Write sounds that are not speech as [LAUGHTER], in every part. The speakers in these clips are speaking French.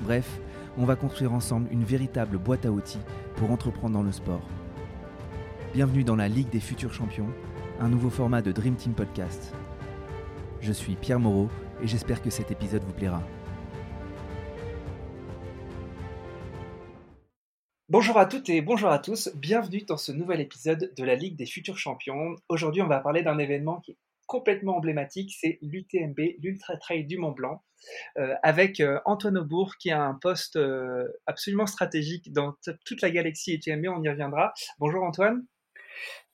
Bref, on va construire ensemble une véritable boîte à outils pour entreprendre dans le sport. Bienvenue dans la Ligue des futurs champions, un nouveau format de Dream Team Podcast. Je suis Pierre Moreau et j'espère que cet épisode vous plaira. Bonjour à toutes et bonjour à tous, bienvenue dans ce nouvel épisode de la Ligue des futurs champions. Aujourd'hui on va parler d'un événement qui est complètement emblématique, c'est l'UTMB, l'Ultra Trail du Mont Blanc, avec euh, Antoine Aubourg qui a un poste euh, absolument stratégique dans toute la galaxie UTMB, on y reviendra. Bonjour Antoine.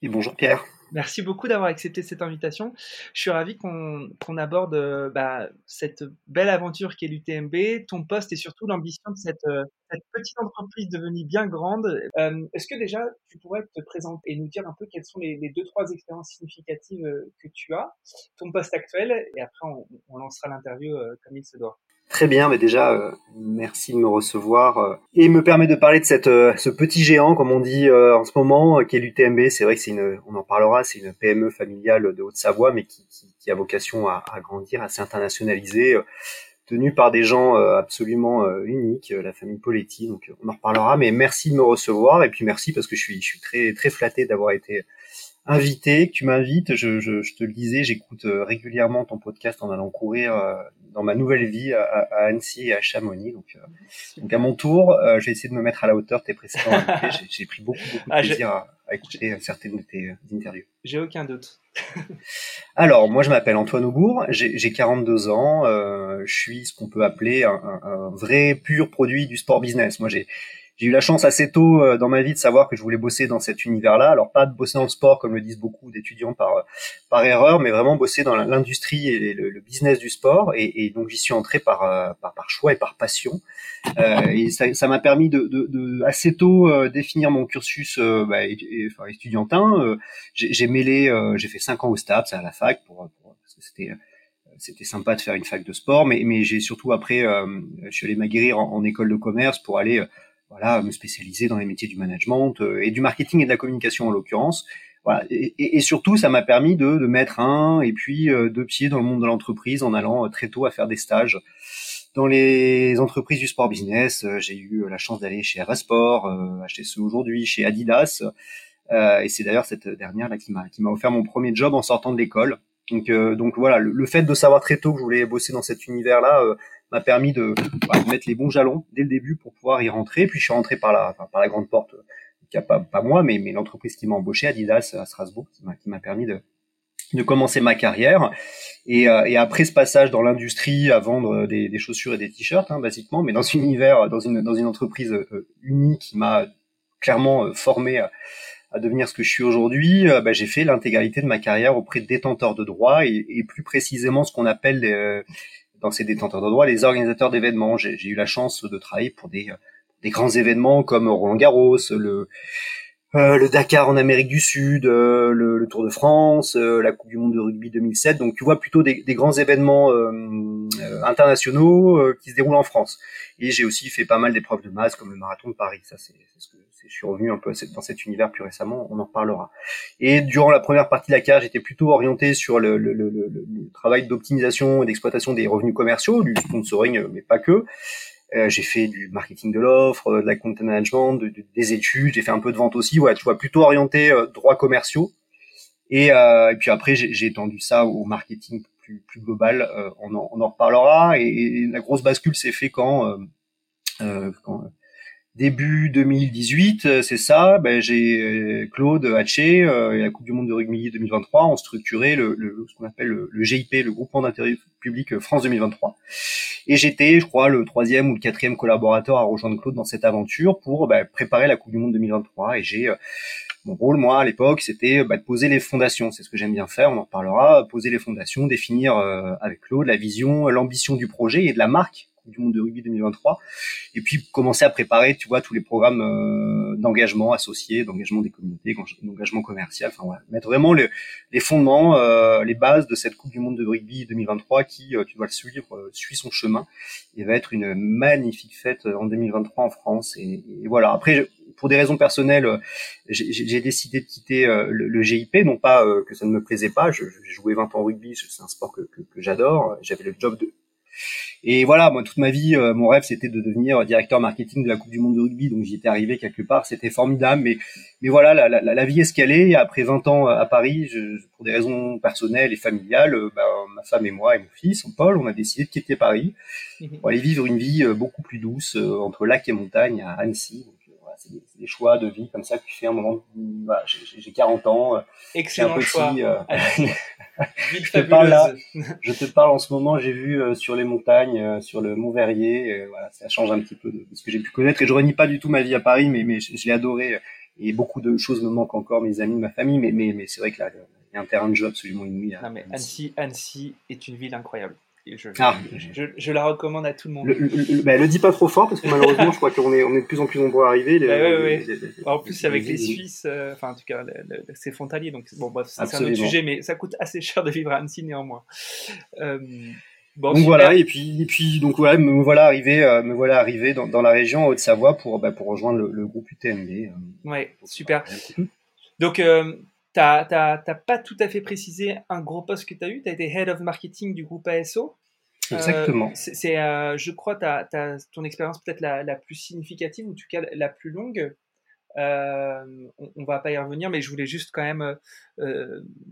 Et bonjour Pierre. Merci beaucoup d'avoir accepté cette invitation. Je suis ravi qu'on aborde euh, bah, cette belle aventure qui est l'UTMB, ton poste et surtout l'ambition de cette, euh, petite entreprise devenue bien grande. Euh, est-ce que déjà tu pourrais te présenter et nous dire un peu quelles sont les, deux, trois expériences significatives que tu as, ton poste actuel, et après on, on lancera l'interview comme il se doit. Très bien, mais déjà, euh, merci de me recevoir euh, et me permet de parler de cette, euh, ce petit géant, comme on dit en ce moment, qui est l'UTMB. C'est vrai que c'est une, on en parlera, c'est une PME familiale de Haute-Savoie, mais qui, a vocation à, à, grandir, à s'internationaliser, tenue par des gens absolument uniques, la famille Poletti. Donc, on en reparlera. Mais merci de me recevoir et puis merci parce que je suis, je suis très, très flatté d'avoir été invité, que tu m'invites. Je, je, je, te le disais, j'écoute euh, régulièrement ton podcast en allant courir euh, dans ma nouvelle vie à, à, Annecy et à Chamonix. Donc, euh, donc à mon tour, euh, j'ai essayé de me mettre à la hauteur de tes précédents [LAUGHS] invités. J'ai pris beaucoup, beaucoup de ah, plaisir à, à, écouter certaines de tes interviews. J'ai aucun doute. [LAUGHS] Alors, moi, je m'appelle Antoine Aubourg, j'ai 42 ans, euh, je suis ce qu'on peut appeler un, un, un, vrai pur produit du sport business. Moi, j'ai j'ai eu la chance assez tôt euh, dans ma vie de savoir que je voulais bosser dans cet univers-là. Alors pas de bosser dans le sport comme le disent beaucoup d'étudiants par par erreur, mais vraiment bosser dans l'industrie et le, business du sport. Et, et donc j'y suis entré par, euh, par, par choix et par passion. Euh, et ça m'a permis de, de, de, assez tôt euh, définir mon cursus euh, bah, enfin, étudiantin. j'ai mêlé, j'ai fait cinq ans au STAPS à la fac pour, pour parce que c'était c'était sympa de faire une fac de sport, mais, mais j'ai surtout après, je suis allé m'aguerrir en, en, école de commerce pour aller voilà, me spécialiser dans les métiers du management euh, et du marketing et de la communication en l'occurrence. Voilà. Et, et, surtout, ça m'a permis de, de, mettre un et puis euh, deux pieds dans le monde de l'entreprise en allant euh, très tôt à faire des stages dans les entreprises du sport business. J'ai eu la chance d'aller chez Sport, HTC aujourd'hui, chez Adidas. et c'est d'ailleurs cette dernière là qui m'a qui m'a offert mon premier job en sortant de l'école. Donc, donc voilà, le, le, fait de savoir très tôt que je voulais bosser dans cet univers-là m'a permis de, bah, de, mettre les bons jalons dès le début pour pouvoir y rentrer. Puis je suis rentré par la, par la grande porte, qui a pas, moi, mais, mais l'entreprise qui m'a embauché, Adidas à Strasbourg, qui m'a permis de, de commencer ma carrière. Et, euh, et après ce passage dans l'industrie à vendre des, des chaussures et des t-shirts, hein, basiquement, mais dans [LAUGHS] un univers, dans une, dans une entreprise euh, unique qui m'a clairement euh, formé à, à, devenir ce que je suis aujourd'hui, bah, j'ai fait l'intégralité de ma carrière auprès de détenteurs de droits et, et plus précisément ce qu'on appelle les, dans ces détenteurs de droits, les organisateurs d'événements. J'ai eu la chance de travailler pour des, des grands événements comme Roland Garros, le, euh, le Dakar en Amérique du Sud, euh, le, le, Tour de France, euh, la Coupe du Monde de rugby 2007. Donc tu vois plutôt des, des grands événements internationaux qui se déroulent en France. Et j'ai aussi fait pas mal d'épreuves de masse comme le marathon de Paris. Ça c'est ce que je suis revenu un peu dans cet univers plus récemment, on en reparlera. Et durant la première partie de la carrière, j'étais plutôt orienté sur le, travail d'optimisation et d'exploitation des revenus commerciaux, du sponsoring, mais pas que. Euh, j'ai fait du marketing de l'offre, de la content management, de, des études, j'ai fait un peu de vente aussi. Tu vois, plutôt orienté euh, droits commerciaux. Et, euh, puis après, j'ai étendu ça au marketing plus, global. Euh, on, en, on reparlera. Et, la grosse bascule s'est fait quand début 2018, euh, c'est ça. Ben, j'ai euh, Claude Haché euh, et la Coupe du Monde de rugby 2023 ont structuré le, le ce qu'on appelle le, GIP, le Groupement d'intérêt public France 2023. Et j'étais, je crois, le troisième ou le quatrième collaborateur à rejoindre Claude dans cette aventure pour ben, préparer la Coupe du Monde 2023. Et j'ai mon rôle, moi, à l'époque, c'était ben, de poser les fondations. C'est ce que j'aime bien faire. On en parlera. Poser les fondations, définir avec Claude la vision, l'ambition du projet et de la marque Du Monde de rugby 2023. Et puis commencer à préparer, tu vois, tous les programmes euh, d'engagement associés, d'engagement des communautés, d'engagement commercial. Enfin voilà, mettre vraiment les, les fondements, euh, les bases de cette Coupe du Monde de rugby 2023 qui, tu dois le suivre, suit son chemin et va être une magnifique fête en 2023 en France. Et, voilà. Après, pour des raisons personnelles, j'ai décidé de quitter le, le, GIP, non pas que ça ne me plaisait pas. J'ai joué 20 ans au rugby, c'est un sport que, que, que j'adore. J'avais le job de et voilà, moi toute ma vie, euh, mon rêve c'était de devenir directeur marketing de la Coupe du Monde de rugby, donc j'y étais arrivé quelque part, c'était formidable. Mais mais voilà, la, la, la, vie est ce qu'elle est. Après 20 ans à Paris, je, pour des raisons personnelles et familiales, euh, bah, ma femme et moi et mon fils, Paul, on a décidé de quitter Paris mhm. pour aller vivre une vie euh, beaucoup plus douce entre lac et montagne à Annecy. C'est des, choix de vie comme ça que tu fais un moment. Voilà, j'ai 40 ans. Excellent un petit, choix. [LAUGHS] [LAUGHS] je te parle là, je te parle en ce moment, j'ai vu euh, sur les montagnes, euh, sur le Mont Verrier, euh, voilà, ça change un petit peu de, ce que j'ai pu connaître et je renie pas du tout ma vie à Paris, mais, mais je, l'ai adoré et beaucoup de choses me manquent encore, mes amis, ma famille, mais, mais, mais c'est vrai que là, il y a un terrain de jeu absolument inouï. Non, mais Annecy, Annecy est une ville incroyable. Je, ah. je, je, la recommande à tout le monde. Le, le, bah, le dis pas trop fort parce que malheureusement, je crois qu'on est, on est de plus en plus nombreux à arriver. Les, bah, en plus, avec les, Suisses, euh, enfin, en tout cas, c'est frontalier. Donc, bon, bref, c'est un autre sujet, mais ça coûte assez cher de vivre à Annecy néanmoins. Euh, bon, donc voilà, et puis, et puis, donc voilà, me voilà arrivé, euh, me voilà arrivé dans, dans la région Haute-Savoie pour, bah, pour rejoindre le, groupe UTMB. Euh, ouais, super. Donc, euh, tu n'as pas tout à fait précisé un gros poste que tu as eu. Tu as été Head of Marketing du groupe ASO. Euh, Exactement. c'est, euh, je crois, ta, ton expérience peut-être la, la, plus significative, ou en tout cas la plus longue. Euh, on, on, va pas y revenir, mais je voulais juste quand même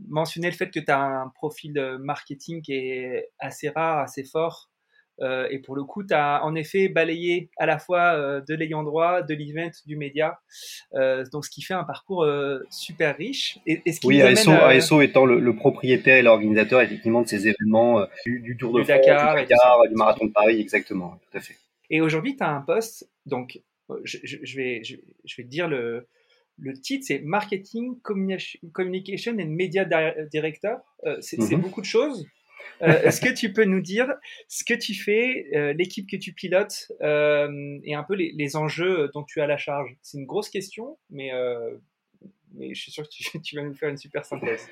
mentionner le fait que tu as un profil marketing qui est assez rare, assez fort. Euh, et pour le coup, tu as en effet balayé à la fois euh, de l'ayant droit, de l'event, du média, euh, donc ce qui fait un parcours super riche. Et, ce qui oui, ASO, ASO, étant le, propriétaire et l'organisateur effectivement de ces événements du, Tour de France, Dakar, du, Dakar, du Marathon de Paris, exactement, tout à fait. Et aujourd'hui, tu as un poste, donc je, vais, je, vais te dire le, le titre, c'est Marketing, Communication and Media Director. c'est mhm. beaucoup de choses. Euh, est-ce que tu peux nous dire ce que tu fais, euh, l'équipe que tu pilotes euh, et un peu les, enjeux dont tu as la charge? C'est une grosse question, mais, je suis sûr que [LAUGHS] tu, vas nous faire une super synthèse.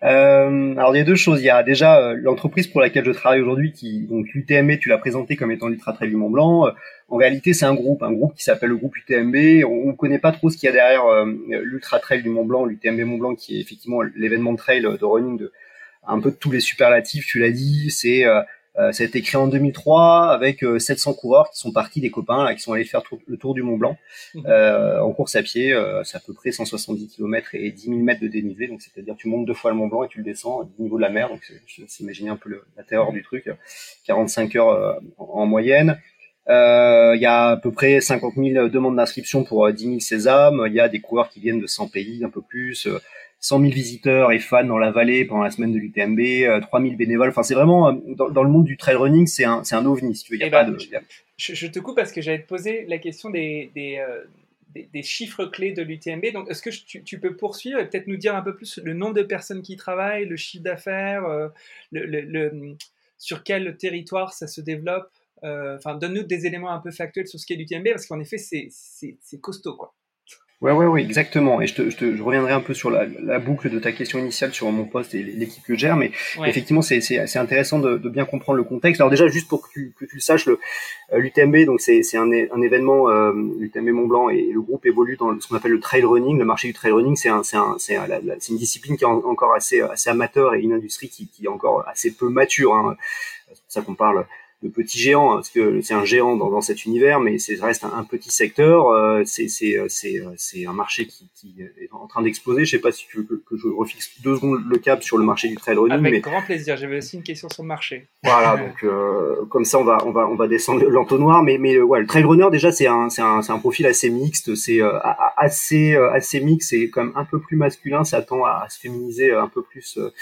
alors il y a deux choses. Il y a déjà l'entreprise pour laquelle je travaille aujourd'hui, qui donc l'UTMB, tu l'as présenté comme étant l'Ultra Trail du Mont Blanc. en réalité, c'est un groupe, un groupe qui s'appelle le groupe UTMB. On ne connaît pas trop ce qu'il y a derrière l'Ultra Trail du Mont Blanc, l'UTMB Mont Blanc, qui est effectivement l'événement de trail de running de, un peu de tous les superlatifs, tu l'as dit, c'est euh, euh, ça a été créé en 2003 avec 700 euh, coureurs qui sont partis, des copains là, qui sont allés faire le tour du Mont Blanc mhm. en course à pied. c'est à peu près 170 km et 10 000 mètres de dénivelé. Donc c'est-à-dire tu montes deux fois le Mont Blanc et tu le descends au niveau de la mer. Donc s'imaginer un peu le, la terreur du truc. 45 heures en, moyenne. Il y a à peu près 50 000 demandes d'inscription pour 10 000 sésames. Il y a des coureurs qui viennent de 100 pays, un peu plus. 100 000 visiteurs et fans dans la vallée pendant la semaine de l'UTMB, 3 000 bénévoles. Enfin, c'est vraiment euh, dans, le monde du trail running, c'est un, un ovni. Si tu veux, y a pas ben, de. Je, te coupe parce que j'allais te poser la question des, des, euh, des, chiffres clés de l'UTMB. Donc, est-ce que tu, tu, peux poursuivre et peut-être nous dire un peu plus le nombre de personnes qui y travaillent, le chiffre d'affaires, euh, le, le, sur quel territoire ça se développe Enfin, donne-nous des éléments un peu factuels sur ce qu'est l'UTMB parce qu'en effet, c'est costaud, quoi. Ouais, ouais, ouais, exactement. Et je, te, je, te, je reviendrai un peu sur la, la, boucle de ta question initiale sur mon poste et l'équipe que je gère, mais effectivement, c'est assez intéressant de, de, bien comprendre le contexte. Alors déjà, juste pour que tu, que tu le saches, l'UTMB, euh, donc c'est un, un événement, euh, l'UTMB Mont Blanc, et le groupe évolue dans ce qu'on appelle le trail running. Le marché du trail running, c'est un, un, une discipline qui est encore assez, assez amateur et une industrie qui, qui est encore assez peu mature. Hein. C'est pour ça qu'on parle de petits géants, hein, parce que c'est un géant dans, dans, cet univers, mais c'est reste un, petit secteur. Euh, c'est euh, euh, c'est un marché qui, qui, est en train d'exploser. Je sais pas si tu veux que, que, je refixe deux secondes le cap sur le marché du trail running. Avec mais... grand plaisir. J'avais aussi une question sur le marché. Voilà, [LAUGHS] donc euh, comme ça on va on va on va descendre [LAUGHS] l'entonnoir, mais mais ouais, le trail runner déjà c'est un c'est un, un profil assez mixte, c'est assez assez mixte, c'est quand même un peu plus masculin, ça tend à, à se féminiser un peu plus euh,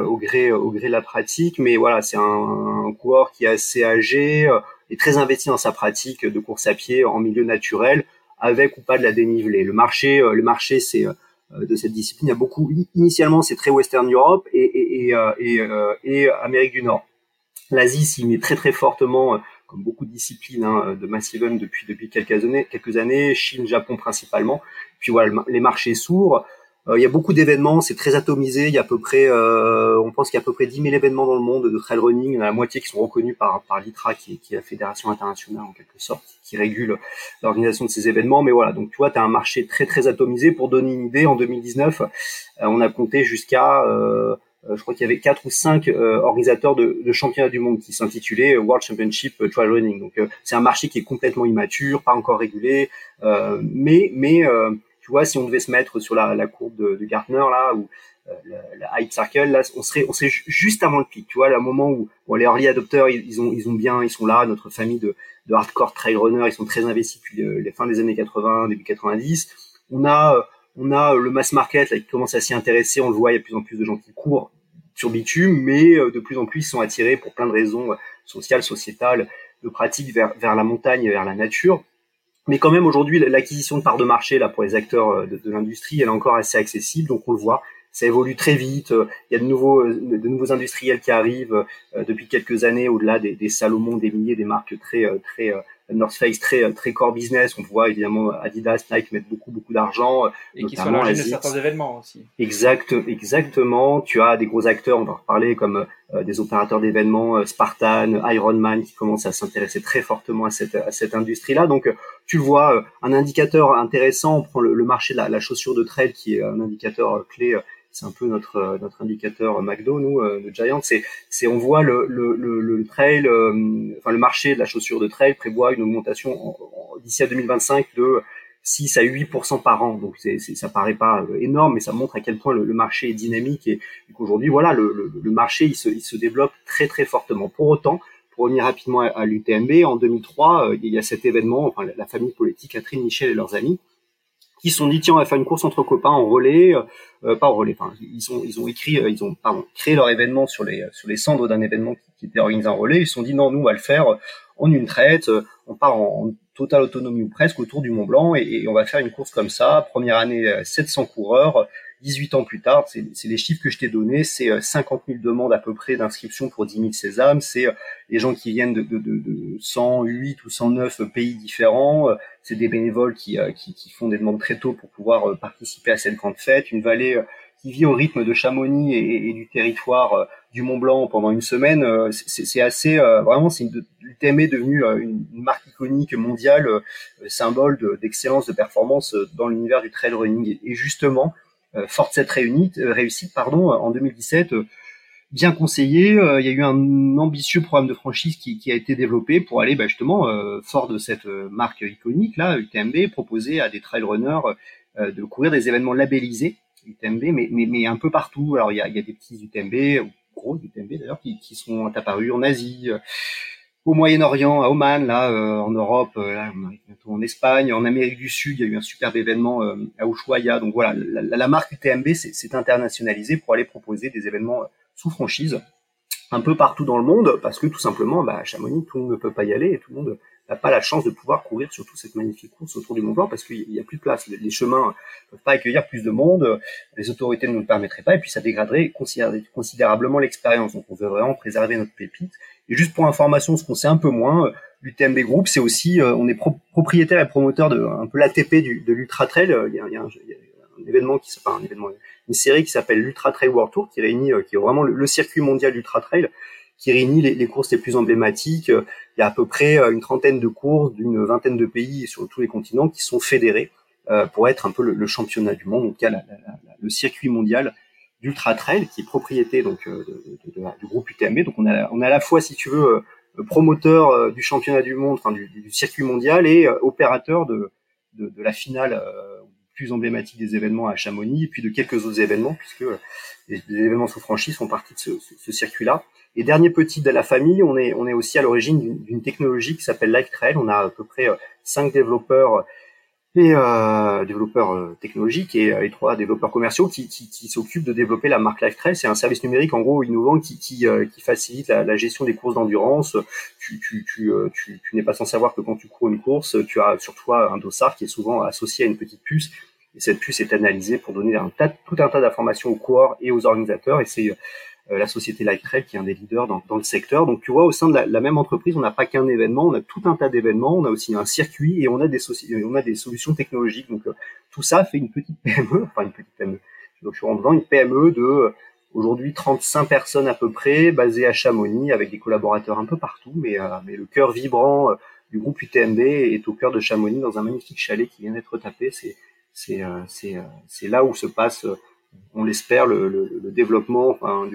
au gré au gré de la pratique. Mais voilà, c'est un, un, coureur qui est assez âgé euh, et très investi dans sa pratique de course à pied en milieu naturel, avec ou pas de la dénivelée. Le marché, euh, le marché, c'est de cette discipline. Il y a beaucoup. Initialement, c'est très Western Europe et, et, et, et, et Amérique du Nord. L'Asie s'y met très très fortement, comme beaucoup de disciplines hein, de massive depuis depuis quelques années, quelques années, Chine, Japon principalement. Puis voilà, les marchés s'ouvrent. Euh, il y a beaucoup d'événements, c'est très atomisé. Il y a à peu près, euh, on pense qu'il y a à peu près 10 000 événements dans le monde de trail running. Il y en a la moitié qui sont reconnus par, par l'ITRA, qui, qui, est la fédération internationale en quelque sorte, qui régule l'organisation de ces événements. Mais voilà, donc tu vois, tu as un marché très très atomisé. Pour donner une idée, en 2019, euh, on a compté jusqu'à, euh, je crois qu'il y avait quatre ou cinq organisateurs de, de, championnats du monde qui s'intitulaient World Championship Trail Running. Donc c'est un marché qui est complètement immature, pas encore régulé, mais mais tu vois, si on devait se mettre sur la, la courbe de, de, Gartner là, ou euh, la, hype circle, là, on serait, on serait juste avant le pic, tu vois, le moment où bon, les early adopters, ils, ont, ils ont bien, ils sont là, notre famille de, de hardcore trail runners, ils sont très investis depuis les fins des années 80, début 90. On a, on a le mass market là, qui commence à s'y intéresser, on le voit, il y a de plus en plus de gens qui courent sur bitume, mais euh, de plus en plus ils sont attirés pour plein de raisons euh, sociales, sociétales, de pratiques vers, vers la montagne, vers la nature. Mais quand même, aujourd'hui, l'acquisition de parts de marché là pour les acteurs euh, de, l'industrie, elle est encore assez accessible. Donc, on le voit, ça évolue très vite. Euh, il y a de nouveaux, euh, de nouveaux industriels qui arrivent depuis quelques années, au-delà des, des Salomon, des milliers, des marques très, très North Face très très core business. On voit évidemment Adidas, Nike mettre beaucoup beaucoup d'argent. Et qui sont à de certains événements aussi. Exact, exactement. Tu as des gros acteurs, on va en reparler, comme euh, des opérateurs d'événements, euh, Spartan, Ironman, qui commencent à s'intéresser très fortement à cette, à cette industrie-là. Donc, euh, tu vois, un indicateur intéressant, on prend le, marché de la, la, chaussure de trail, qui est un indicateur clé c'est un peu notre notre indicateur McDo nous de Giant c'est c'est on voit le le, le, trail enfin le marché de la chaussure de trail prévoit une augmentation d'ici à 2025 de 6 à 8% par an. Donc c'est, c'est, ça paraît pas euh, énorme, mais ça montre à quel point le, marché est dynamique et, qu'aujourd'hui, voilà, le, le, marché il se, il se développe très très fortement. Pour autant, pour revenir rapidement à, l'UTMB, en 2003, euh, il y a cet événement, enfin la, famille politique, Catherine Michel et leurs amis, qui se sont dit tiens on va faire une course entre copains en relais, euh, pas en relais, enfin ils ont ils ont écrit, ils ont pardon, créé leur événement sur les sur les cendres d'un événement qui, était organisé en relais. Ils se sont dit non nous on va le faire en une traite, on part en, totale autonomie ou presque autour du Mont Blanc et, on va faire une course comme ça. Première année, 700 euh, coureurs. 18 ans plus tard, c'est les chiffres que je t'ai donnés, c'est 50 euh, 000 demandes à peu près d'inscription pour 10 000 sésames, c'est euh, les gens qui viennent de, de, de, 108 ou 109 pays différents, c'est des bénévoles qui, qui, qui, font des demandes très tôt pour pouvoir participer à cette grande fête, une vallée qui vit au rythme de Chamonix et, et du territoire euh, du Mont Blanc pendant une semaine, euh, c'est assez euh, vraiment c'est l'UTM est devenu une, marque iconique mondiale, symbole d'excellence de, performance dans l'univers du trail running. Et, justement, forte cette réussite, réussite pardon, en 2017 bien conseillé. il y a eu un ambitieux programme de franchise qui, qui a été développé pour aller bah, justement, fort de cette marque iconique là, UTMB, proposer à des trail runners de courir des événements labellisés UTMB, mais, mais, mais un peu partout. Alors il y a, il y a des petits UTMB, gros UTMB d'ailleurs, qui, qui sont apparus en Asie, euh, au Moyen-Orient, à Oman, là, euh, en Europe, euh, là, en Espagne, en Amérique du Sud, il y a eu un superbe événement à Ushuaia. Donc voilà, la, la marque UTMB s'est internationalisée pour aller proposer des événements sous franchise un peu partout dans le monde, parce que tout simplement, bah, à Chamonix, tout le monde ne peut pas y aller et tout le monde n'a pas la chance de pouvoir courir sur toute cette magnifique course autour du Mont Blanc parce qu'il n'y a plus de place. Les chemins ne peuvent pas accueillir plus de monde, les autorités ne nous le permettraient pas et puis ça dégraderait considérablement l'expérience. Donc on veut vraiment préserver notre pépite. Et juste pour information, ce qu'on sait un peu moins, l'UTMB Group, c'est aussi, euh, on est propriétaire et promoteur de un peu l'ATP de l'Ultra Trail. Il y a, il y a un, événement qui s'appelle un événement, une série qui s'appelle l'Ultra Trail World Tour qui réunit, euh, qui est vraiment le, le circuit mondial d'Ultra Trail qui réunit les, les, courses les plus emblématiques. Il y a à peu près euh, une trentaine de courses d'une vingtaine de pays sur tous les continents qui sont fédérés euh, pour être un peu le, championnat du monde, en tout cas le circuit mondial d'ultra trail qui est propriété donc euh, de, de, du groupe UTMB. Donc on a on a à la fois si tu veux promoteur du championnat du monde, enfin du, du circuit mondial et opérateur de, de, la finale plus emblématique des événements à Chamonix et puis de quelques autres événements puisque les, événements sous franchise font partie de ce, ce circuit-là. Et dernier petit de la famille, on est, on est aussi à l'origine d'une technologie qui s'appelle LiveTrail. On a à peu près euh, cinq développeurs et euh, développeurs euh, technologiques et, et, trois développeurs commerciaux qui, qui, qui s'occupent de développer la marque LiveTrail. C'est un service numérique en gros innovant qui, qui, qui facilite la, la, gestion des courses d'endurance. Tu, tu, tu, tu, tu n'es pas sans savoir que quand tu cours une course, tu as sur toi un dossard qui est souvent associé à une petite puce. Et cette puce est analysée pour donner un tas, tout un tas d'informations aux coureurs et aux organisateurs. Et c'est la société Trail qui est un des leaders dans, dans, le secteur. Donc tu vois, au sein de la, même entreprise, on n'a pas qu'un événement, on a tout un tas d'événements, on a aussi un circuit et on a des, on a des solutions technologiques. Donc tout ça fait une petite PME, [LAUGHS] enfin une petite PME. Donc je suis rentré dans une PME de aujourd'hui 35 personnes à peu près, basées à Chamonix, avec des collaborateurs un peu partout, mais, mais le cœur vibrant du groupe UTMB est au cœur de Chamonix dans un magnifique chalet qui vient d'être tapé. C'est c'est euh, c'est euh, là où se passe, euh, on l'espère, le, le, le, développement, enfin,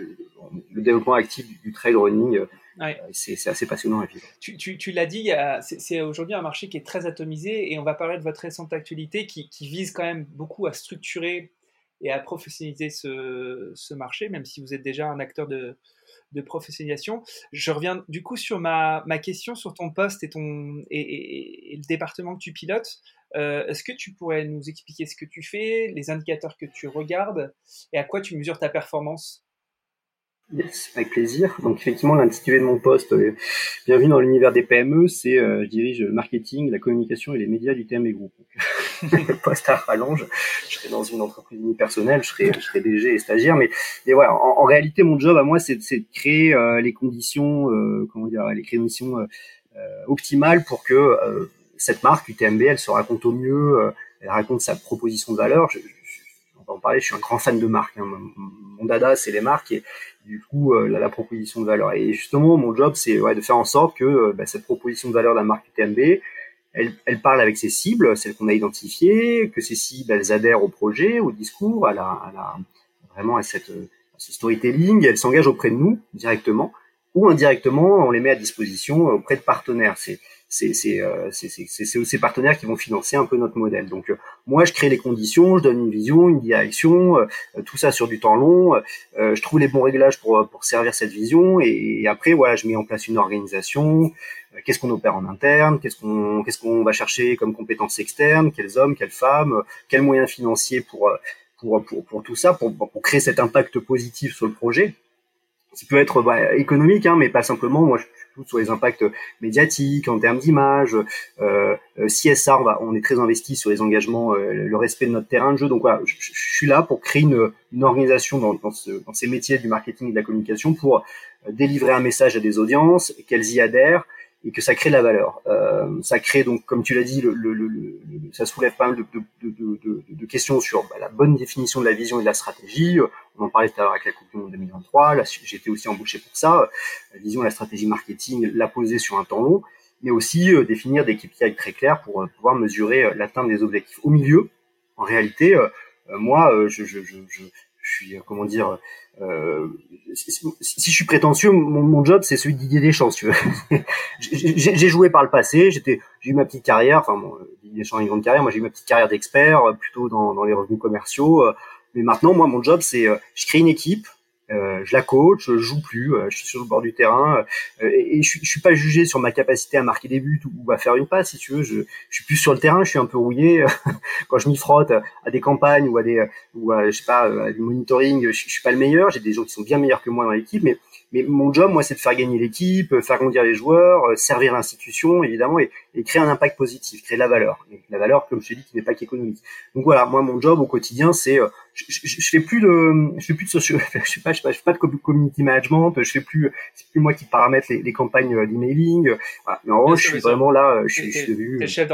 le développement actif du, trail running. Ouais. C'est assez passionnant à vivre. Tu, tu, tu l'as dit, c'est aujourd'hui un marché qui est très atomisé et on va parler de votre récente actualité qui, qui vise quand même beaucoup à structurer et à professionnaliser ce, ce marché, même si vous êtes déjà un acteur de, de professionnalisation. Je reviens du coup sur ma, ma question sur ton poste et, ton, et, le département que tu pilotes. Euh, est-ce que tu pourrais nous expliquer ce que tu fais, les indicateurs que tu regardes et à quoi tu mesures ta performance? Yes, avec plaisir. Donc effectivement, l'intitulé de mon poste, euh, bienvenue dans l'univers des PME, c'est euh, je dirige le marketing, la communication et les médias du TME Group. [LAUGHS] [LAUGHS] Poste à rallonge. Je serai dans une entreprise unipersonnelle, je serai, je serai DG et stagiaire, mais, mais voilà. En, réalité, mon job à moi, c'est de créer euh, les conditions, comment dire, les conditions optimales pour que cette marque UTMB, elle se raconte au mieux, elle raconte sa proposition de valeur. Je, on va en parler, je suis un grand fan de marque. Hein. Mon dada, c'est les marques et du coup euh, la, proposition de valeur. Et justement, mon job, c'est ouais, de faire en sorte que euh, bah, cette proposition de valeur de la marque UTMB, elle, elle parle avec ses cibles, celles qu'on a identifiées, que ces cibles, elles adhèrent au projet, au discours, à la, à la vraiment à, cette, à ce storytelling, elles s'engagent auprès de nous directement ou indirectement, on les met à disposition auprès de partenaires. C'est c'est c'est euh, ces partenaires qui vont financer un peu notre modèle. Donc euh, moi je crée les conditions, je donne une vision, une direction, euh, tout ça sur du temps long. je trouve les bons réglages pour pour servir cette vision et, après voilà je mets en place une organisation. Qu'est-ce qu'on opère en interne? Qu'est-ce qu'on qu'est-ce qu'on va chercher comme compétences externes? Quels hommes, quelles femmes? Quels moyens financiers pour pour, pour, pour tout ça, pour, pour créer cet impact positif sur le projet? Qui peut être bah, économique, hein, mais pas simplement. Moi, je sur les impacts médiatiques, en termes d'image. Euh, euh CSR, on, est très investi sur les engagements, euh, le respect de notre terrain de jeu. Donc voilà, je, suis là pour créer une, une organisation dans, ce, dans, ces métiers du marketing et de la communication pour délivrer un message à des audiences, qu'elles y adhèrent, et que ça crée de la valeur. Euh, ça crée donc, comme tu l'as dit, le, le, le, ça soulève pas mal de, de, de, de questions sur bah, la bonne définition de la vision et de la stratégie. On en parlait tout à l'heure avec la Coupe du Monde 2023. Là, j'étais aussi embauché pour ça. La vision et la stratégie marketing, la poser sur un temps long, mais aussi euh, définir des KPI très clairs pour euh, pouvoir mesurer euh, l'atteinte des objectifs. Au milieu, en réalité, moi, je, je, je, je, suis, comment dire, euh, si, je suis prétentieux, mon, mon job c'est celui de Deschamps. Veux. [LAUGHS] j'ai joué par le passé, j'étais, j'ai eu ma petite carrière. Enfin, bon, Didier Deschamps a une grande carrière. Moi, j'ai eu ma petite carrière d'expert, plutôt dans, dans les revenus commerciaux. Mais maintenant, moi, mon job, c'est, je crée une équipe, euh, je la coach, je joue plus, euh, je suis sur le bord du terrain euh, et, je, je suis pas jugé sur ma capacité à marquer des buts ou, à faire une passe si tu veux. Je, je suis plus sur le terrain, je suis un peu rouillé [LAUGHS] quand je m'y frotte à des campagnes ou à des ou à, je sais pas à du monitoring. Je, je suis pas le meilleur. J'ai des gens qui sont bien meilleurs que moi dans l'équipe, mais mais mon job, moi, c'est de faire gagner l'équipe, faire grandir les joueurs, servir l'institution, évidemment, et, et, créer un impact positif, créer de la valeur. Et la valeur, comme je t'ai dit, qui n'est pas qu'économique. Donc voilà, moi, mon job au quotidien, c'est je, je, fais plus de, je fais plus de socio, [LAUGHS] je sais pas, je fais pas, je de community management, je fais plus, c'est plus moi qui paramètre les, les campagnes euh, d'emailing. Voilà. Mais en revanche, je suis vraiment là, je suis, je suis devenu. chef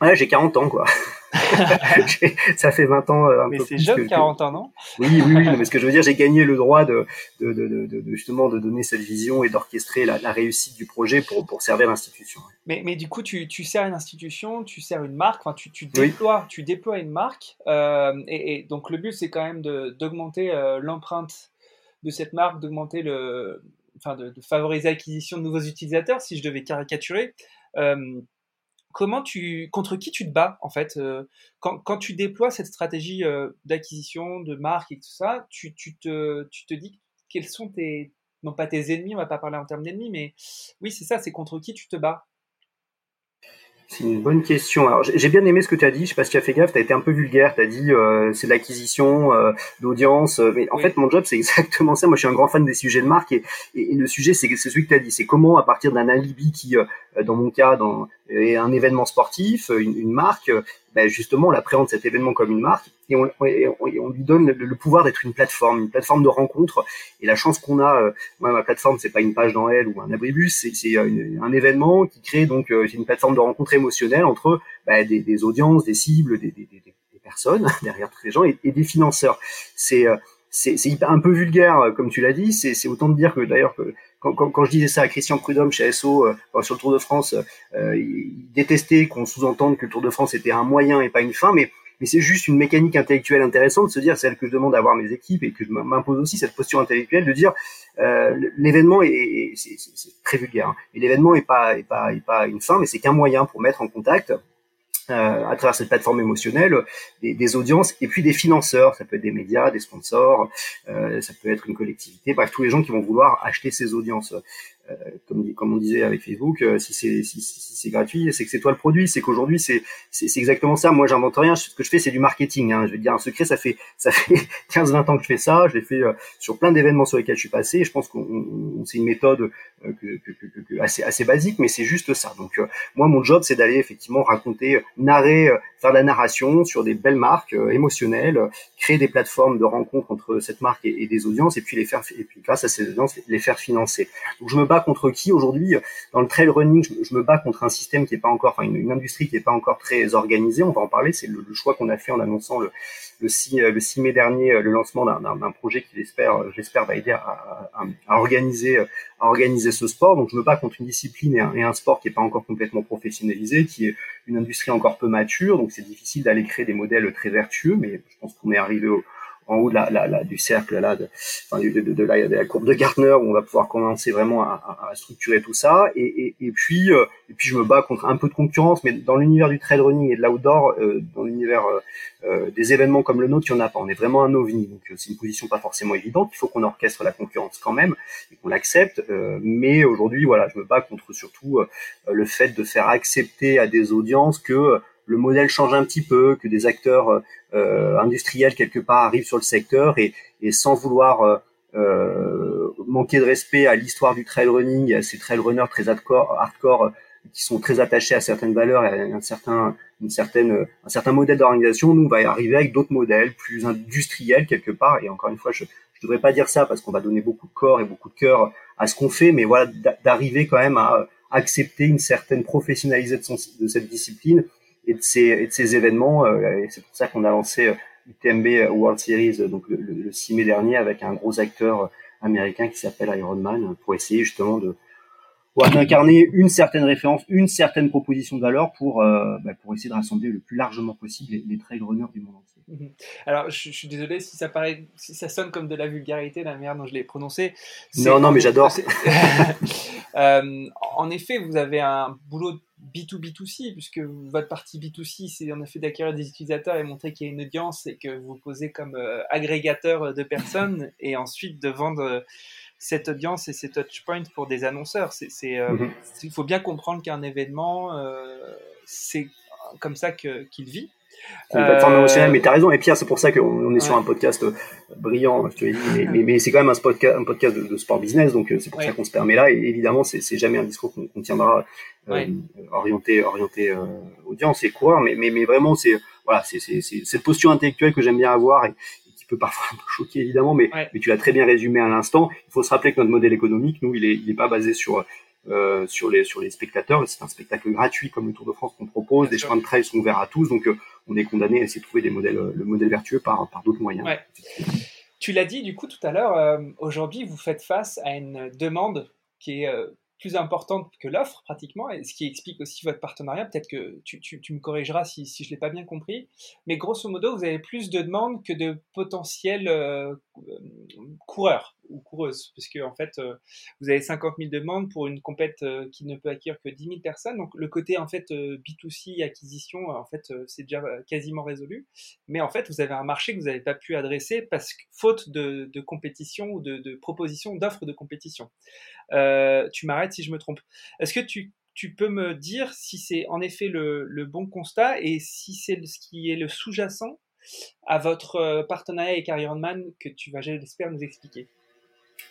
Ouais, j'ai 40 ans, quoi. [LAUGHS] [LAUGHS] ça fait 20 ans. Euh, un mais c'est jeune, 40 ans, non? Oui, oui, oui. mais ce que je veux dire, j'ai gagné le droit de, de, de, de, justement de donner cette vision et d'orchestrer la, la, réussite du projet pour, pour servir l'institution. Mais, mais du coup, tu, tu sers une institution, tu sers une marque, enfin, tu, tu déploies, tu déploies une marque. Euh, et, et, donc, le but, c'est quand même d'augmenter euh, l'empreinte de cette marque, d'augmenter le, enfin, de, favoriser l'acquisition de nouveaux utilisateurs, si je devais caricaturer. Euh, comment tu, contre qui tu te bats en fait euh, quand, quand, tu déploies cette stratégie euh, d'acquisition, de marque et tout ça, tu, tu, te, tu te dis quels sont tes, non pas tes ennemis, on va pas parler en termes d'ennemis, mais oui c'est ça, c'est contre qui tu te bats c'est une bonne question. Alors j'ai bien aimé ce que tu as dit. Je sais pas si tu as fait gaffe. Tu as été un peu vulgaire. Tu as dit euh, c'est l'acquisition euh, d'audience. Euh, mais en fait, mon job c'est [LAUGHS] exactement ça. Moi, je suis un grand fan des sujets de marque et, et, le sujet c'est celui que tu as dit. C'est comment à partir d'un alibi qui dans mon cas, dans un événement sportif, une, marque, ben justement, on l'appréhende cet événement comme une marque et on, lui donne le, pouvoir d'être une plateforme, une plateforme de rencontre. Et la chance qu'on a, moi, ma plateforme, c'est pas une page dans elle ou un abribus, c'est un événement qui crée donc une plateforme de rencontre émotionnelle entre ben, des, des, audiences, des cibles, des, des, des personnes [LAUGHS] derrière tous ces gens et, des financeurs. C'est c'est un peu vulgaire, euh, comme tu l'as dit. C'est autant de dire que d'ailleurs, quand, quand, quand, je disais ça à Christian Prudhomme chez SO euh, sur le Tour de France, euh, il détestait qu'on sous-entende que le Tour de France était un moyen et pas une fin, mais, mais c'est juste une mécanique intellectuelle intéressante de se dire, celle que je demande à voir mes équipes et que je m'impose aussi cette posture intellectuelle de dire euh, l'événement est, c'est très vulgaire. Hein. L'événement est pas, est pas, est pas une fin, mais c'est qu'un moyen pour mettre en contact euh, à travers cette plateforme émotionnelle, des, des, audiences et puis des financeurs. Ça peut être des médias, des sponsors, euh, ça peut être une collectivité, bref, tous les gens qui vont vouloir acheter ces audiences. Euh, comme, comme on disait avec Facebook, euh, si c'est si, si c'est gratuit, c'est que c'est toi le produit. C'est qu'aujourd'hui, c'est exactement ça. Moi, j'invente rien. Ce que je fais, c'est du marketing. Hein. Je vais dire un secret. Ça fait [LAUGHS] ça fait 15-20 ans que je fais ça. Je l'ai fait euh, sur plein d'événements sur lesquels je suis passé. je pense qu'on c'est une méthode que, que, que, assez assez basique, mais c'est juste ça. Donc moi, mon job, c'est d'aller effectivement raconter, narrer, faire de la narration sur des belles marques émotionnelles, créer des plateformes de rencontre entre cette marque et, et, des audiences, et puis les faire et puis grâce à ces audiences, les faire financer. Donc je me bats contre qui aujourd'hui dans le trail running je, me bats contre un système qui est pas encore, enfin une, industrie qui est pas encore très organisée. On va en parler. C'est le, choix qu'on a fait en annonçant le, le 6, le 6 mai dernier le lancement d'un projet qui j'espère j'espère va aider à, organiser à organiser ce sport. Donc je me bats contre une discipline et un, sport qui est pas encore complètement professionnalisé, qui est une industrie encore peu mature. Donc c'est difficile d'aller créer des modèles très vertueux, mais je pense qu'on est arrivé au, en haut de la, la, la, du cercle là, de, enfin, de, de, de, la, courbe de Gartner où on va pouvoir commencer vraiment à, à, structurer tout ça. Et, et, et, puis euh, et puis je me bats contre un peu de concurrence, mais dans l'univers du trail running et de l'outdoor, euh, dans l'univers euh, euh, des événements comme le nôtre, il n'y en a pas. On est vraiment un ovni, donc c'est une position pas forcément évidente. Il faut qu'on orchestre la concurrence quand même et qu'on l'accepte. mais aujourd'hui, voilà, je me bats contre surtout le fait de faire accepter à des audiences que le modèle change un petit peu, que des acteurs euh, industriels quelque part arrivent sur le secteur et, et sans vouloir euh, euh, manquer de respect à l'histoire du trail running, à ces trail runners très hardcore, hardcore qui sont très attachés à certaines valeurs et à un certain, une certaine, un certain modèle d'organisation, nous on va arriver avec d'autres modèles plus industriels quelque part. Et encore une fois, je ne devrais pas dire ça parce qu'on va donner beaucoup de corps et beaucoup de cœur à ce qu'on fait, mais voilà, d'arriver quand même à accepter une certaine professionnalisation de cette discipline et de ces, de ces événements. Euh, et c'est pour ça qu'on a lancé UTMB euh, World Series euh, donc le, 6 mai dernier avec un gros acteur américain qui s'appelle Ironman pour essayer justement de d'incarner une certaine référence, une certaine proposition de valeur pour, bah, pour essayer de rassembler le plus largement possible les, les trail runners du monde entier. Mhm. Alors, je, suis désolé si ça paraît, si ça sonne comme de la vulgarité, la manière dont je l'ai prononcé. Non, non, mais j'adore. [LAUGHS] euh, en effet, vous avez un boulot B2B2C, puisque votre partie B2C, c'est en effet d'acquérir des utilisateurs et montrer qu'il y a une audience et que vous posez comme euh, agrégateur de personnes [LAUGHS] et ensuite de vendre euh, cette audience et ces touchpoints pour des annonceurs. C'est, euh, mhm. Il faut bien comprendre qu'un événement, c'est comme ça qu'il vit. Une plateforme émotionnelle, mais tu as raison. Et Pierre, c'est pour ça qu'on est sur un podcast euh, brillant, je te dit, mais, mais, c'est quand même un, podcast, un podcast de, sport business, donc euh, c'est pour ça qu'on se permet là. Et évidemment, c'est jamais un discours qu'on tiendra euh, orienté, orienté audience et coureur, mais, mais, mais vraiment, c'est voilà, c'est cette posture intellectuelle que j'aime bien avoir et, qui peut parfois [LAUGHS] un peu choquer évidemment, mais, mais tu l'as très bien résumé à l'instant. Il faut se rappeler que notre modèle économique, nous, il est, il est pas basé sur euh, sur les sur les spectateurs. C'est un spectacle gratuit comme le Tour de France qu'on propose. des chemins de trail sont ouverts à tous, donc euh, on est condamné à essayer de trouver des modèles le modèle vertueux par d'autres moyens. Tu l'as dit du coup tout à l'heure. Euh, aujourd'hui, vous faites face à une demande qui est plus importante que l'offre pratiquement, et ce qui explique aussi votre partenariat. Peut-être que tu, me corrigeras si, je l'ai pas bien compris, mais grosso modo, vous avez plus de demandes que de potentiels euh, coureurs ou coureuses, parce que en fait, euh, vous avez 50 000 demandes pour une compète euh, qui ne peut acquérir que 10 000 personnes. Donc le côté en fait B2C acquisition, en fait, c'est déjà quasiment résolu. Mais en fait, vous avez un marché que vous n'avez pas pu adresser parce que faute de, compétition ou de, de proposition d'offres de compétition. tu m'arrêtes si je me trompe. Est-ce que tu, peux me dire si c'est en effet le, bon constat et si c'est ce qui est le sous-jacent à votre euh, partenariat avec Ironman que tu vas, j'espère, nous expliquer?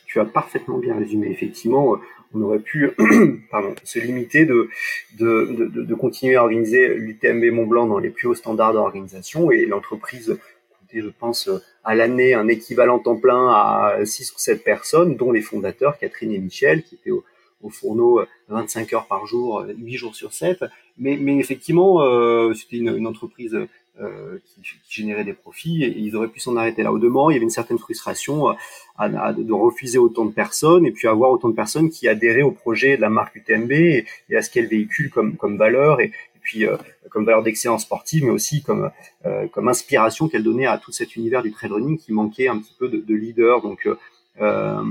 Tu as parfaitement bien résumé. Effectivement, on aurait pu [CLEARS THROAT] pardon, se limiter de, de, de, continuer à organiser l'UTMB Mont Blanc dans les plus hauts standards d'organisation et l'entreprise je pense, à l'année un équivalent temps plein à 6 ou 7 personnes, dont les fondateurs, Catherine et Michel, qui étaient au, au fourneau 25 heures par jour, 8 jours sur 7. Mais, effectivement, euh, c'était une, entreprise euh, qui, qui, générait des profits et, ils auraient pu s'en arrêter là. Au demeurant, il y avait une certaine frustration à, à, de refuser autant de personnes et puis avoir autant de personnes qui adhéraient au projet de la marque UTMB et, à ce qu'elle véhicule comme, comme valeur et, puis euh, comme valeur d'excellence sportive, mais aussi comme euh, comme inspiration qu'elle donnait à tout cet univers du trail running qui manquait un petit peu de, de leader. Donc euh,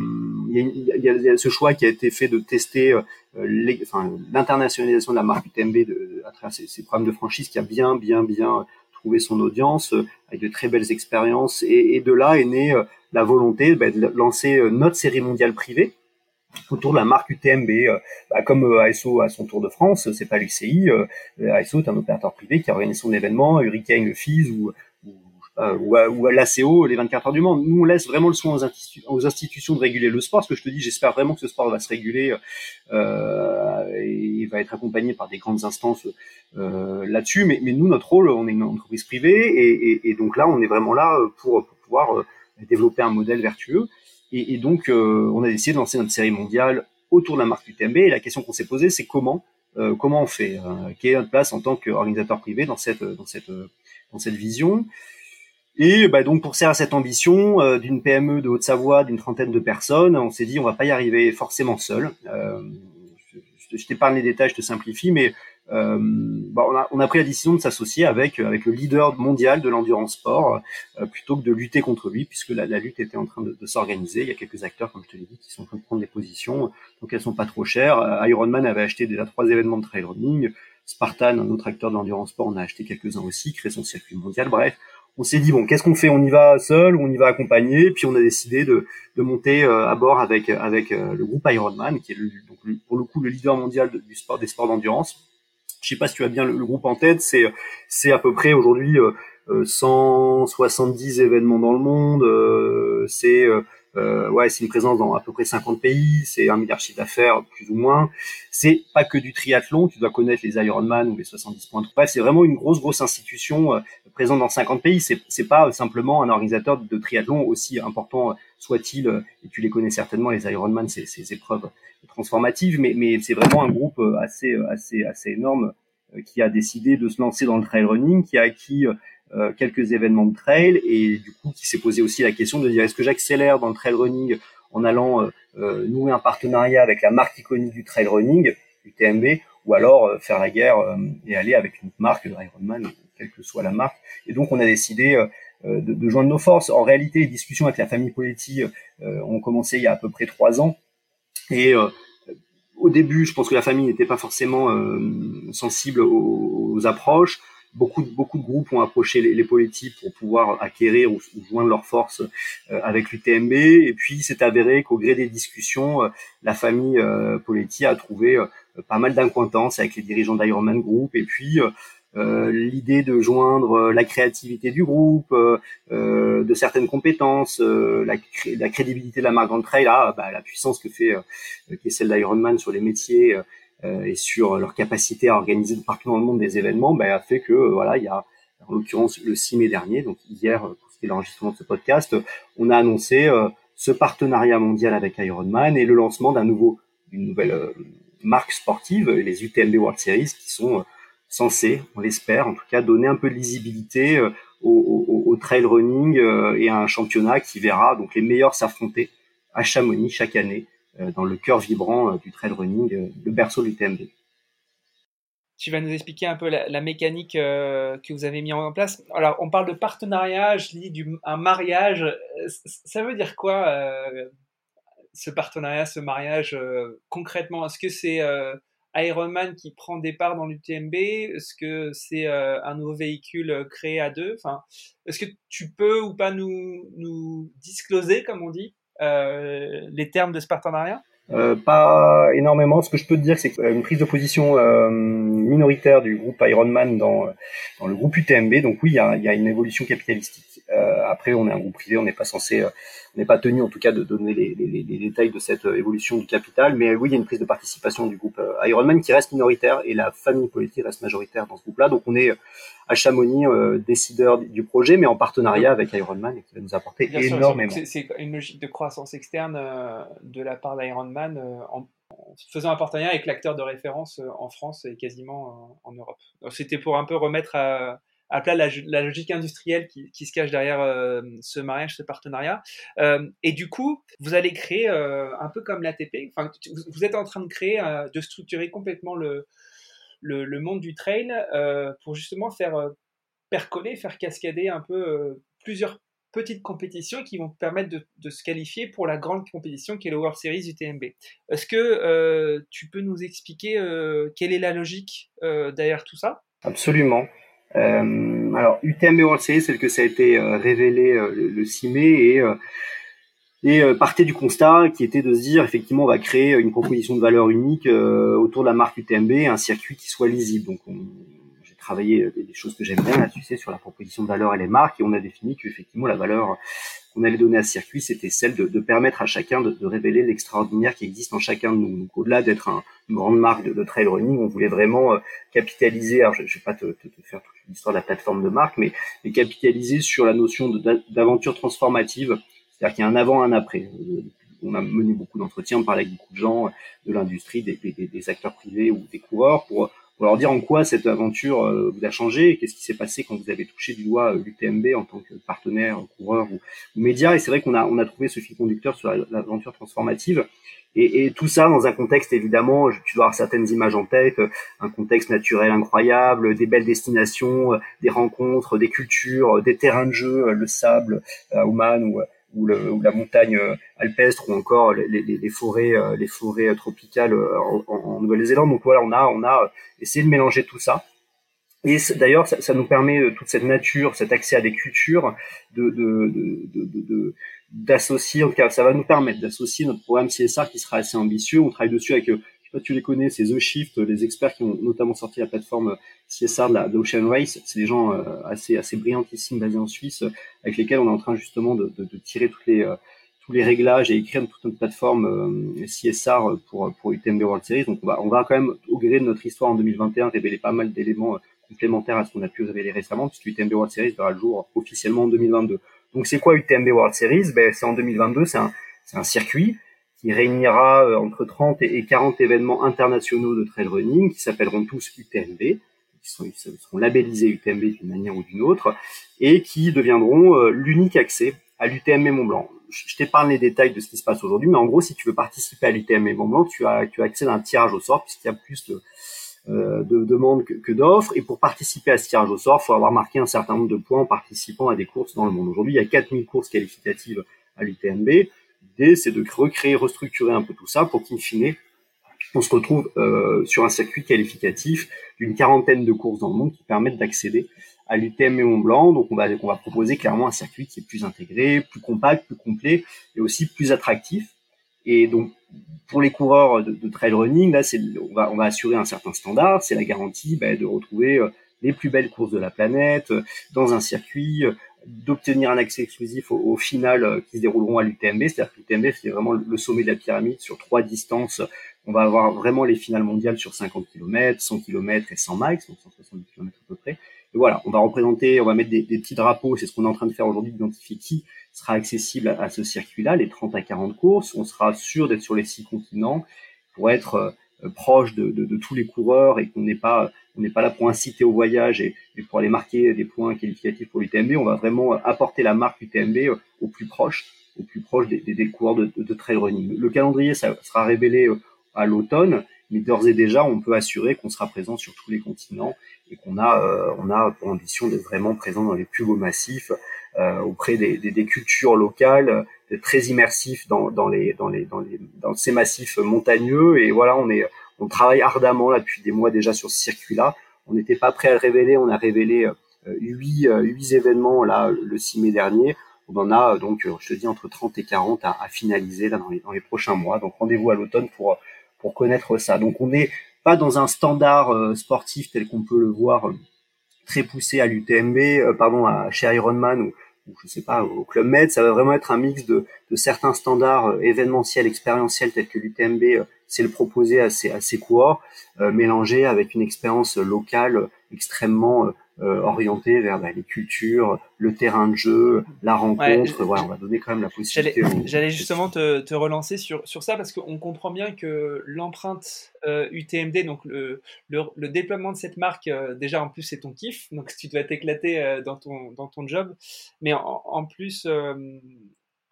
il y, y, a ce choix qui a été fait de tester l'internationalisation de la marque UTMB de, à travers ces, ces, programmes de franchise qui a bien, bien, bien trouvé son audience avec de très belles expériences. Et, de là est née la volonté ben, de lancer notre série mondiale privée autour de la marque UTMB. Euh, bah, comme euh, ASO a son Tour de France, c'est pas l'UCI. Euh, ASO est un opérateur privé qui organise son événement, Hurricane, le ou ou, à, ou à l'ACO, les 24 heures du monde. Nous, on laisse vraiment le soin aux, institutions de réguler le sport. Ce que je te dis, j'espère vraiment que ce sport va se réguler euh, et va être accompagné par des grandes instances euh, là-dessus. Mais, mais, nous, notre rôle, on est une entreprise privée et, et, donc là, on est vraiment là pour, pour pouvoir développer un modèle vertueux. Et, et donc, euh, on a décidé de lancer notre série mondiale autour de la marque UTMB. Et la question qu'on s'est posée, c'est comment, euh, comment on fait euh, Quelle est notre place en tant qu'organisateur privé dans cette, dans cette, dans cette vision? Et bah, donc pour servir cette ambition euh, d'une PME de Haute-Savoie d'une trentaine de personnes, on s'est dit on va pas y arriver forcément seul. Euh, je, je t'épargne les détails, je te simplifie, mais euh, bah, on, a, on, a, pris la décision de s'associer avec avec le leader mondial de l'endurance sport euh, plutôt que de lutter contre lui puisque la, lutte était en train de, s'organiser. Il y a quelques acteurs comme je te l'ai dit qui sont en train de prendre des positions donc elles sont pas trop chères. Euh, Ironman avait acheté déjà trois événements de trail running. Spartan un autre acteur de l'endurance sport on a acheté quelques uns aussi créé son circuit mondial. Bref on s'est dit bon qu'est-ce qu'on fait? On y va seul on y va accompagné? Puis on a décidé de, de monter euh, à bord avec avec le groupe Ironman qui est le, donc, pour le coup le leader mondial du sport des sports d'endurance. Je sais pas si tu as bien le, groupe en tête, c'est c'est à peu près aujourd'hui 170 euh, euh, événements dans le monde, euh, c'est euh, ouais, c'est une présence dans à peu près 50 pays, c'est un milliard de chiffre d'affaires plus ou moins. C'est pas que du triathlon, tu dois connaître les Ironman ou les 70 points. Bref, c'est vraiment une grosse grosse institution euh, présente dans 50 pays. C'est pas simplement un organisateur de triathlon aussi important soit-il, et tu les connais certainement les Ironman, ces, ces épreuves transformatives, mais mais c'est vraiment un groupe assez assez assez énorme euh, qui a décidé de se lancer dans le trail running, qui a acquis euh, quelques événemements de trail et du coup qui s'est posé aussi la question de dire est-ce que j'accélère dans le trail running en allant euh, euh nouer un partenariat avec la marque iconique du trail running, UTMB, ou alors faire la guerre et aller avec une marque Ironman, quelle que soit la marque. Et donc on a décidé de, de, joindre nos forces. En réalité, les discussions avec la famille Poletti ont commencé il y a à peu près trois ans et au début, je pense que la famille n'était pas forcément euh, sensible aux, aux, approches. Beaucoup de, beaucoup de groupes ont approché les, les Poletti pour pouvoir acquérir ou, ou joindre leurs forces euh, avec l'UTMB. Et puis, c'est avéré qu'au gré des discussions, euh, la famille euh, Poletti a trouvé euh, pas mal d'incointances avec les dirigeants d'Ironman Group. Et puis, euh, l'idée de joindre euh, la créativité du groupe, euh, de certaines compétences, la, la, crédibilité de la marque le trail, là, bah, la puissance que fait qui est celle d'Ironman sur les métiers et sur leur capacité à organiser partout dans le monde des événements, bah, a fait que voilà, il y a en l'occurrence le 6 mai dernier, donc hier pour ce qui est l'enregistrement de ce podcast, on a annoncé ce partenariat mondial avec Ironman et le lancement d'un nouveau, d'une nouvelle marque sportive, les UTMB World Series, qui sont censé, on l'espère en tout cas, donner un peu de lisibilité euh, au, au, au, trail running euh, et à un championnat qui verra donc les meilleurs s'affronter à Chamonix chaque année. euh, dans le cœur vibrant du trail running, le berceau du TMB. Tu vas nous expliquer un peu la, mécanique que vous avez mis en place. Alors, on parle de partenariat, je lis du, un mariage. Ça veut dire quoi, ce partenariat, ce mariage, concrètement? Est-ce que c'est Ironman qui prend des parts dans l'UTMB Est-ce que c'est euh, un nouveau véhicule euh, créé à deux? Enfin, Est-ce que tu peux ou pas nous, discloser, comme on dit, euh, les termes de ce partenariat? Euh, pas énormément. Ce que je peux te dire, c'est une prise de position euh, minoritaire du groupe Ironman dans, dans le groupe UTMB. Donc oui, il y a, y a une évolution capitalistique. Euh, après, on est un groupe privé, on n'est pas censé, on n'est pas tenu en tout cas de donner les, les, les, détails de cette évolution du capital. Mais oui, il y a une prise de participation du groupe Ironman qui reste minoritaire et la famille politique reste majoritaire dans ce groupe-là. Donc on est à Chamonix, décideur du projet, mais en partenariat avec Ironman et qui va nous apporter énormément. C'est une logique de croissance externe de la part d'Ironman en faisant un partenariat avec l'acteur de référence euh, en France et quasiment euh, en Europe. C'était pour un peu remettre à, plat la, logique industrielle qui, se cache derrière euh, ce mariage, ce partenariat. et du coup, vous allez créer un peu comme l'ATP. Enfin, vous êtes en train de créer, de structurer complètement le, le, monde du trail pour justement faire percoler, faire cascader un peu plusieurs petites compétitions qui vont permettre de, se qualifier pour la grande compétition qui est le World Series UTMB. Est-ce que euh, tu peux nous expliquer euh, quelle est la logique euh, derrière tout ça? Absolument. alors UTMB World Series, c'est que ça a été révélé le, 6 mai et et partait du constat qui était de se dire effectivement on va créer une proposition de valeur unique autour de la marque UTMB, un circuit qui soit lisible. Donc on, travailler euh, des, choses que j'aime bien là, tu sais, sur la proposition de valeur et les marques, et on a défini qu'effectivement la valeur qu'on allait donner à ce circuit, c'était celle de, de, permettre à chacun de, de révéler l'extraordinaire qui existe en chacun de nous. Donc au-delà d'être un, une grande marque de, de, trail running, on voulait vraiment euh, capitaliser. Alors je, je vais pas te, te, te faire toute l'histoire de la plateforme de marque, mais, mais capitaliser sur la notion d'aventure transformative, c'est-à-dire qu'il y a un avant, un après. Euh, on a mené beaucoup d'entretiens, on parlait avec beaucoup de gens de l'industrie, des, acteurs privés ou des coureurs pour pour leur dire en quoi cette aventure euh, vous a changé, qu'est-ce qui s'est passé quand vous avez touché du doigt euh, l'UTMB en tant que partenaire, coureur ou, média. Et c'est vrai qu'on a, on a trouvé ce fil conducteur sur l'aventure transformative. Et, et, tout ça dans un contexte évidemment, tu dois avoir certaines images en tête, un contexte naturel incroyable, des belles destinations, des rencontres, des cultures, des terrains de jeu, le sable à Oman ou ou, la montagne euh, alpestre ou encore les, les, les forêts euh, forêts tropicales euh, en, Nouvelle-Zélande donc voilà on a on a essayé de mélanger tout ça et d'ailleurs ça, nous permet toute cette nature cet accès à des cultures de, de, de, d'associer, en tout cas, ça va nous permettre d'associer notre programme CSR qui sera assez ambitieux. On travaille dessus avec tu les connais, c'est The Shift, les experts qui ont notamment sorti la plateforme CSR de la Ocean Race. C'est des gens euh, assez assez brillantissimes basés en Suisse, avec lesquels on est en train justement de, tirer toutes les euh, tous les réglages et écrire toute notre plateforme euh, CSR pour pour UTMB World Series. Donc on va quand même au gré de notre histoire en 2021 révéler pas mal d'éléments complémentaires à ce qu'on a pu révéler récemment, puisque UTMB World Series verra le jour officiellement en 2022. Donc c'est quoi UTMB World Series? Ben c'est en 2022, c'est un c'est un circuit qui réunira euh, entre 30 et 40 événements internationaux de trail running qui s'appelleront tous UTMB, qui seront labellisés UTMB d'une manière ou d'une autre, et qui deviendront euh, l'unique accès à l'UTMB Mont Blanc. Je t'épargne les détails de ce qui se passe aujourd'hui, mais en gros, si tu veux participer à l'UTMB Mont Blanc, tu as, tu as accès à un tirage au sort, puisqu'il y a plus de, euh, de demandes que, que d'offres. Et pour participer à ce tirage au sort, il faut avoir marqué un certain nombre de points en participant à des courses dans le monde. Aujourd'hui, il y a 4000 courses qualificatives à l'UTMB c'est de recréer, restructurer un peu tout ça pour qu'in fine, on se retrouve euh, sur un circuit qualificatif d'une quarantaine de courses dans le monde qui permettent d'accéder à l'UTM Mont Blanc. Donc on va, on va proposer clairement un circuit qui est plus intégré, plus compact, plus complet et aussi plus attractif. Et donc pour les coureurs de, trail running, là, on va, on va assurer un certain standard. C'est la garantie ben, de retrouver euh, les plus belles courses de la planète euh, dans un circuit d'obtenir un accès exclusif au, au final euh, qui se dérouleront à l'UTMB. C'est-à-dire que l'UTMB, c'est vraiment le sommet de la pyramide sur trois distances. On va avoir vraiment les finales mondiales sur 50 km, 100 km et 100 miles, donc 170 km à peu près. Et voilà, on va représenter, on va mettre des, des petits drapeaux, c'est ce qu'on est en train de faire aujourd'hui, d'identifier qui sera accessible à, ce circuit-là, les 30 à 40 courses. On sera sûr d'être sur les six continents pour être euh, proche de, tous les coureurs et qu'on n'est pas on n'est pas là pour inciter au voyage et, pour aller marquer des points qualificatifs pour l'UTMB. On va vraiment apporter la marque UTMB euh, au plus proche, au plus proche des, des, coureurs de, de, trail running. Le calendrier sera révélé euh, à l'automne, mais d'ores et déjà on peut assurer qu'on sera présent sur tous les continents et qu'on a on a pour ambition d'être vraiment présent dans les plus beaux massifs euh, auprès des, des, des, cultures locales très immersif dans, dans, les, dans, les, dans, les, dans ces massifs montagneux. Et voilà, on, est, on travaille ardemment là depuis des mois déjà sur ce circuit-là. On n'était pas prêt à le révéler. On a révélé euh, huit, euh, huit événements là le 6 mai dernier. On en a donc, euh, je te dis, entre 30 et 40 à, à finaliser là dans les, dans les prochains mois. Donc rendez-vous à l'automne pour, pour connaître ça. Donc on n'est pas dans un standard sportif tel qu'on peut le voir très poussé à l'UTMB, pardon, à, chez Ironman ou je sais pas, au Club Med, ça va vraiment être un mix de, de certains standards événementiels, expérientiels tels que l'UTMB c'est le proposer à ses, à ses coureurs, mélangé avec une expérience locale extrêmement euh, orienté vers bah, les cultures, le terrain de jeu, la rencontre. voilà, on va donner quand même la possibilité. J'allais justement te, te, relancer sur, sur ça parce qu'on comprend bien que l'empreinte euh, UTMD, donc le, le, le, déploiement de cette marque, euh, déjà en plus c'est ton kiff, donc tu dois t'éclater euh, dans, ton, dans ton job, mais en, en plus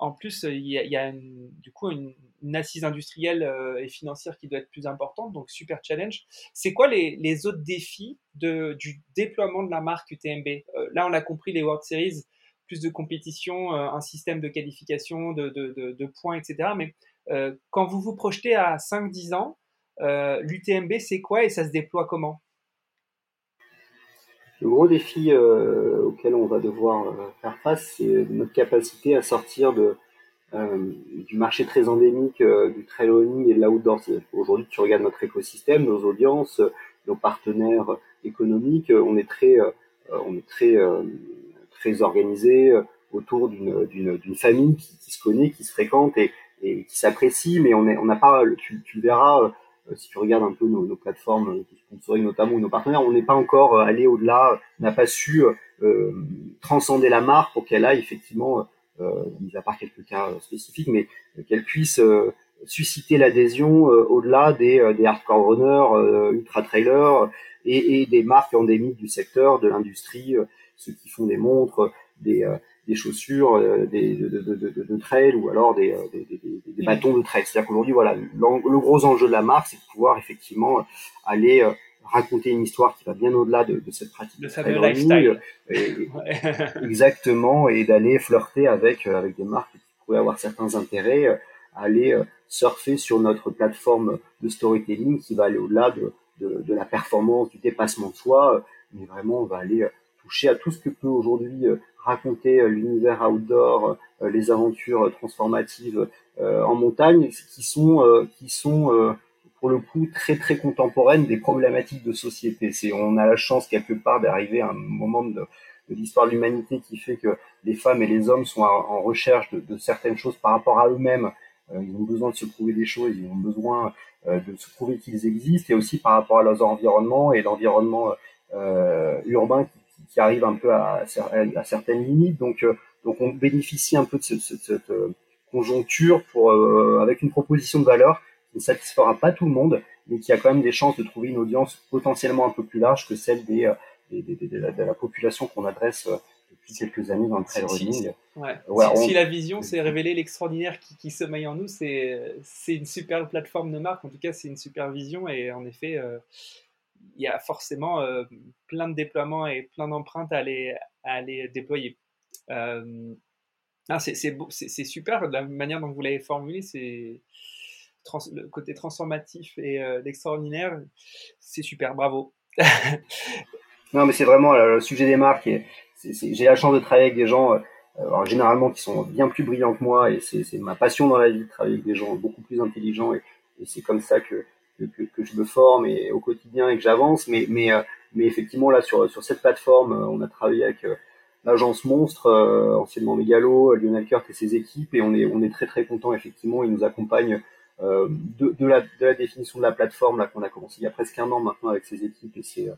en plus, il y a, du coup une, assise industrielle euh, et financière qui doit être plus importante, donc super challenge. C'est quoi les, autres défis du déploiement de la marque UTMB euh, Là, on a compris les World Series, plus de compétition, euh, un système de qualification, de, points, etc. Mais quand vous vous projetez à 5-10 ans, l'UTMB, c'est quoi et ça se déploie comment? Le gros défi euh, auquel on va devoir euh, faire face, c'est notre capacité à sortir euh, du marché très endémique du trail running et de l'outdoor. Aujourd'hui, tu regardes notre écosystème, nos audiences, nos partenaires économiques, on est très, on est très, très organisé autour d'une famille qui, se connaît, qui se fréquente et, qui s'apprécie, mais on n'a on pas, tu, tu verras, euh, si tu regardes un peu nos, nos plateformes qui sponsorisent notamment nos partenaires, on n'est pas encore euh, allé au-delà, n'a pas su euh, transcender la marque pour qu'elle aille effectivement, mis à part quelques cas spécifiques, mais qu'elle puisse susciter l'adhésion au-delà des, des hardcore runners, ultra trailers et, et, des marques endémiques du secteur, de l'industrie, ceux qui font des montres, des, des chaussures, euh, des, de, de, de, de, trail ou alors des, euh, des, des, des bâtons de trail. C'est-à-dire qu'aujourd'hui, voilà, le gros enjeu de la marque, c'est de pouvoir effectivement euh, aller raconter une histoire qui va bien au-delà de, de, cette pratique. Le fameux lifestyle. [LAUGHS] exactement, et d'aller flirter avec, avec des marques qui pourraient avoir certains intérêts, aller surfer sur notre plateforme de storytelling qui va aller au-delà de, de, de, la performance, du dépassement de soi, mais vraiment on va aller toucher à tout ce que peut aujourd'hui raconter euh, l'univers outdoor, euh, les aventures transformatives euh, en montagne, qui sont qui sont pour le coup très très contemporaines des problématiques de société. C'est on a la chance quelque part d'arriver à un moment de, l'histoire de l'humanité qui fait que les femmes et les hommes sont en recherche de, certaines choses par rapport à eux-mêmes. ils ont besoin de se prouver des choses, ils ont besoin de se prouver qu'ils existent, et aussi par rapport à leurs environnements et l'environnement euh, urbain qui arrive un peu à, à, certaines limites. Donc, euh, donc on bénéficie un peu de, cette euh, conjoncture pour, euh, avec une proposition de valeur qui ne satisfera pas tout le monde, mais qui a quand même des chances de trouver une audience potentiellement un peu plus large que celle des, des, des, de, la, population qu'on adresse depuis quelques années dans le trail running. Ouais. si, la vision, c'est [LAUGHS] révéler l'extraordinaire qui, qui, sommeille en nous, c'est une super plateforme de marque. En tout cas, c'est une super vision et en effet, il y a forcément euh, plein de déploiements et plein d'empreintes à aller, à déployer. Euh, c'est super, la manière dont vous l'avez formulé, c'est le côté transformatif et euh, c'est super, bravo. [LAUGHS] non, mais c'est vraiment le sujet des marques. J'ai la chance de travailler avec des gens, généralement, qui sont bien plus brillants que moi, et c'est ma passion dans la vie de travailler avec des gens beaucoup plus intelligents, et c'est comme ça que, que, que, je me forme et au quotidien et que j'avance. Mais, mais, euh, mais effectivement, là, sur, sur cette plateforme, euh, on a travaillé avec euh, l'agence Monstre, anciennement Megalo, Lionel Kurt et ses équipes, et on est, on est très très content, effectivement. Ils nous accompagnent de, de, la, de la définition de la plateforme là qu'on a commencé il y a presque un an maintenant avec ses équipes et ses,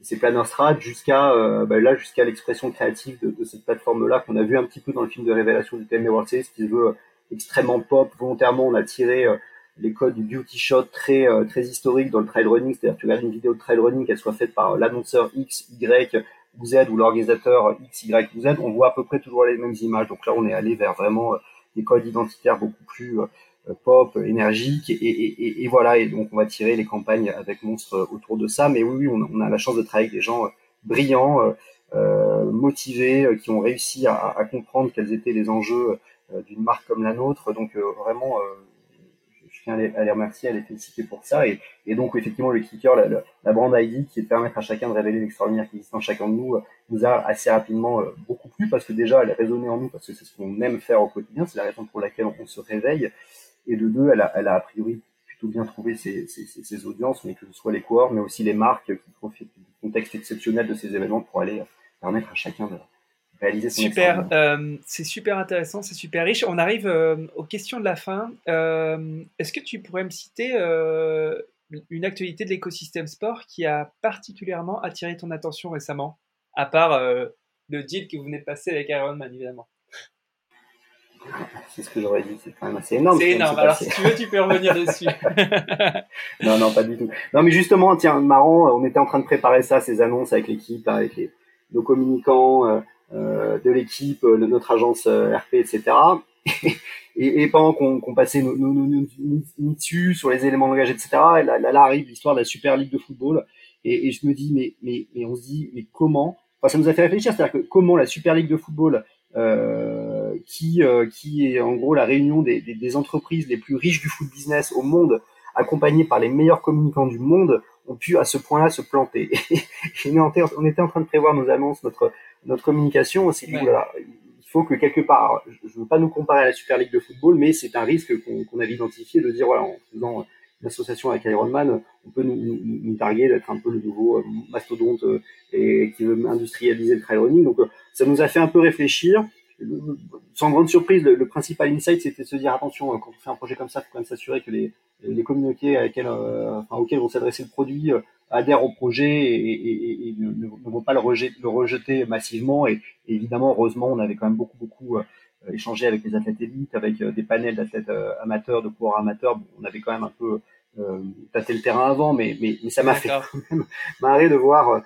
ses planners strat jusqu'à euh, bah, là jusqu'à l'expression créative de, de cette plateforme là qu'on a vu un petit peu dans le film de révélation du TMA World Series qui se veut extrêmement pop volontairement on a tiré les codes du beauty shot très euh, très historique dans le trail running, c'est-à-dire tu regardes une vidéo de trail running, qu'elle soit faite par l'annonceur X, Y ou Z ou l'organisateur X, Y ou Z, on voit à peu près toujours les mêmes images. Donc là, on est allé vers vraiment euh, des codes identitaires beaucoup plus euh, pop, énergiques et, voilà. Et donc on va tirer les campagnes avec Monstre autour de ça. Mais oui, on, a la chance de travailler avec des gens brillants, motivés, qui ont réussi à, à, comprendre quels étaient les enjeux d'une marque comme la nôtre. Donc vraiment tiens à les, remercier, à les féliciter pour ça. Et, donc, effectivement, le kicker, la, la, brand ID, qui est de permettre à chacun de révéler l'extraordinaire qui existe en chacun de nous, euh, nous a assez rapidement euh, beaucoup plu parce que déjà, elle a résonné en nous parce que c'est ce qu'on aime faire au quotidien, c'est la raison pour laquelle on, se réveille. Et de deux, elle a, a priori plutôt bien trouvé ses, audiences, mais que ce soit les coureurs, mais aussi les marques qui profitent du contexte exceptionnel de ces événements pour aller permettre à chacun de, réaliser son Super, euh, c'est super intéressant, c'est super riche. On arrive euh, aux questions de la fin. Euh, est-ce que tu pourrais me citer une actualité de l'écosystème sport qui a particulièrement attiré ton attention récemment, à part le deal que vous venez de passer avec Ironman, évidemment c'est ce que j'aurais dit, c'est quand même assez énorme. C'est énorme, alors si tu veux, tu peux revenir [LAUGHS] dessus. non, non, pas du tout. Non, mais justement, tiens, marrant, on était en train de préparer ça, ces annonces avec l'équipe, avec les, nos communicants euh de l'équipe, euh, de notre agence euh, RP, etc. [LAUGHS] et, et pendant qu'on passait nos, nos, nos, nos, dessus sur les éléments de langage, etc., là, là, arrive l'histoire de la Super Ligue de football. Et, et, je me dis, mais, mais, on se dit, mais comment? Enfin, ça nous a fait réfléchir, c'est-à-dire que comment la Super Ligue de football euh, qui, euh, qui est en gros la réunion des, des, entreprises les plus riches du foot business au monde, accompagnées par les meilleurs communicants du monde, ont pu à ce point-là se planter. [LAUGHS] Et on était en train de prévoir nos annonces, notre, notre communication. On s'est dit, voilà, il faut que quelque part, je ne veux pas nous comparer à la Super League de football, mais c'est un risque qu'on qu avait identifié de dire, voilà, en faisant une association avec Ironman, on peut nous, nous, nous targuer d'être un peu le nouveau euh, mastodonte et qui veut industrialiser le trail running. Donc, ça nous a fait un peu réfléchir. Sans grande surprise, le, principal insight, c'était de se dire attention, quand on fait un projet comme ça, il faut quand même s'assurer que les, les communautés à laquelle, euh, enfin, auxquelles vont s'adresser le produit euh, adhèrent au projet et, et, et ne, ne, vont pas le rejeter, le rejeter massivement. Et, évidemment, heureusement, on avait quand même beaucoup, beaucoup euh, échangé avec les athlètes élites, avec des panels d'athlètes amateurs, de coureurs amateurs. Bon, on avait quand même un peu euh, tâté le terrain avant, mais, mais, mais ça m'a fait [LAUGHS] marrer de voir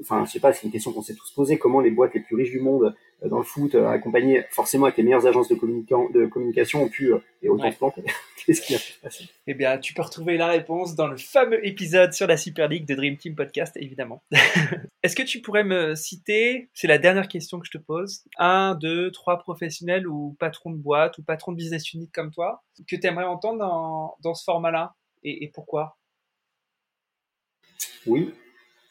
enfin, je sais pas, c'est une question qu'on s'est tous posée, comment les boîtes les plus riches du monde euh, dans le foot, euh, accompagnées forcément avec les meilleures agences de, de communication, ont pu, euh, et autant se planter. [LAUGHS] Qu'est-ce qui a passer? Eh bien, tu peux retrouver la réponse dans le fameux épisode sur la Super League de Dream Team Podcast, évidemment. [LAUGHS] Est-ce que tu pourrais me citer, c'est la dernière question que je te pose, un, deux, trois professionnels ou patrons de boîte ou patrons de business unit comme toi, que tu aimerais entendre dans, dans ce format-là? Et, et pourquoi? Oui,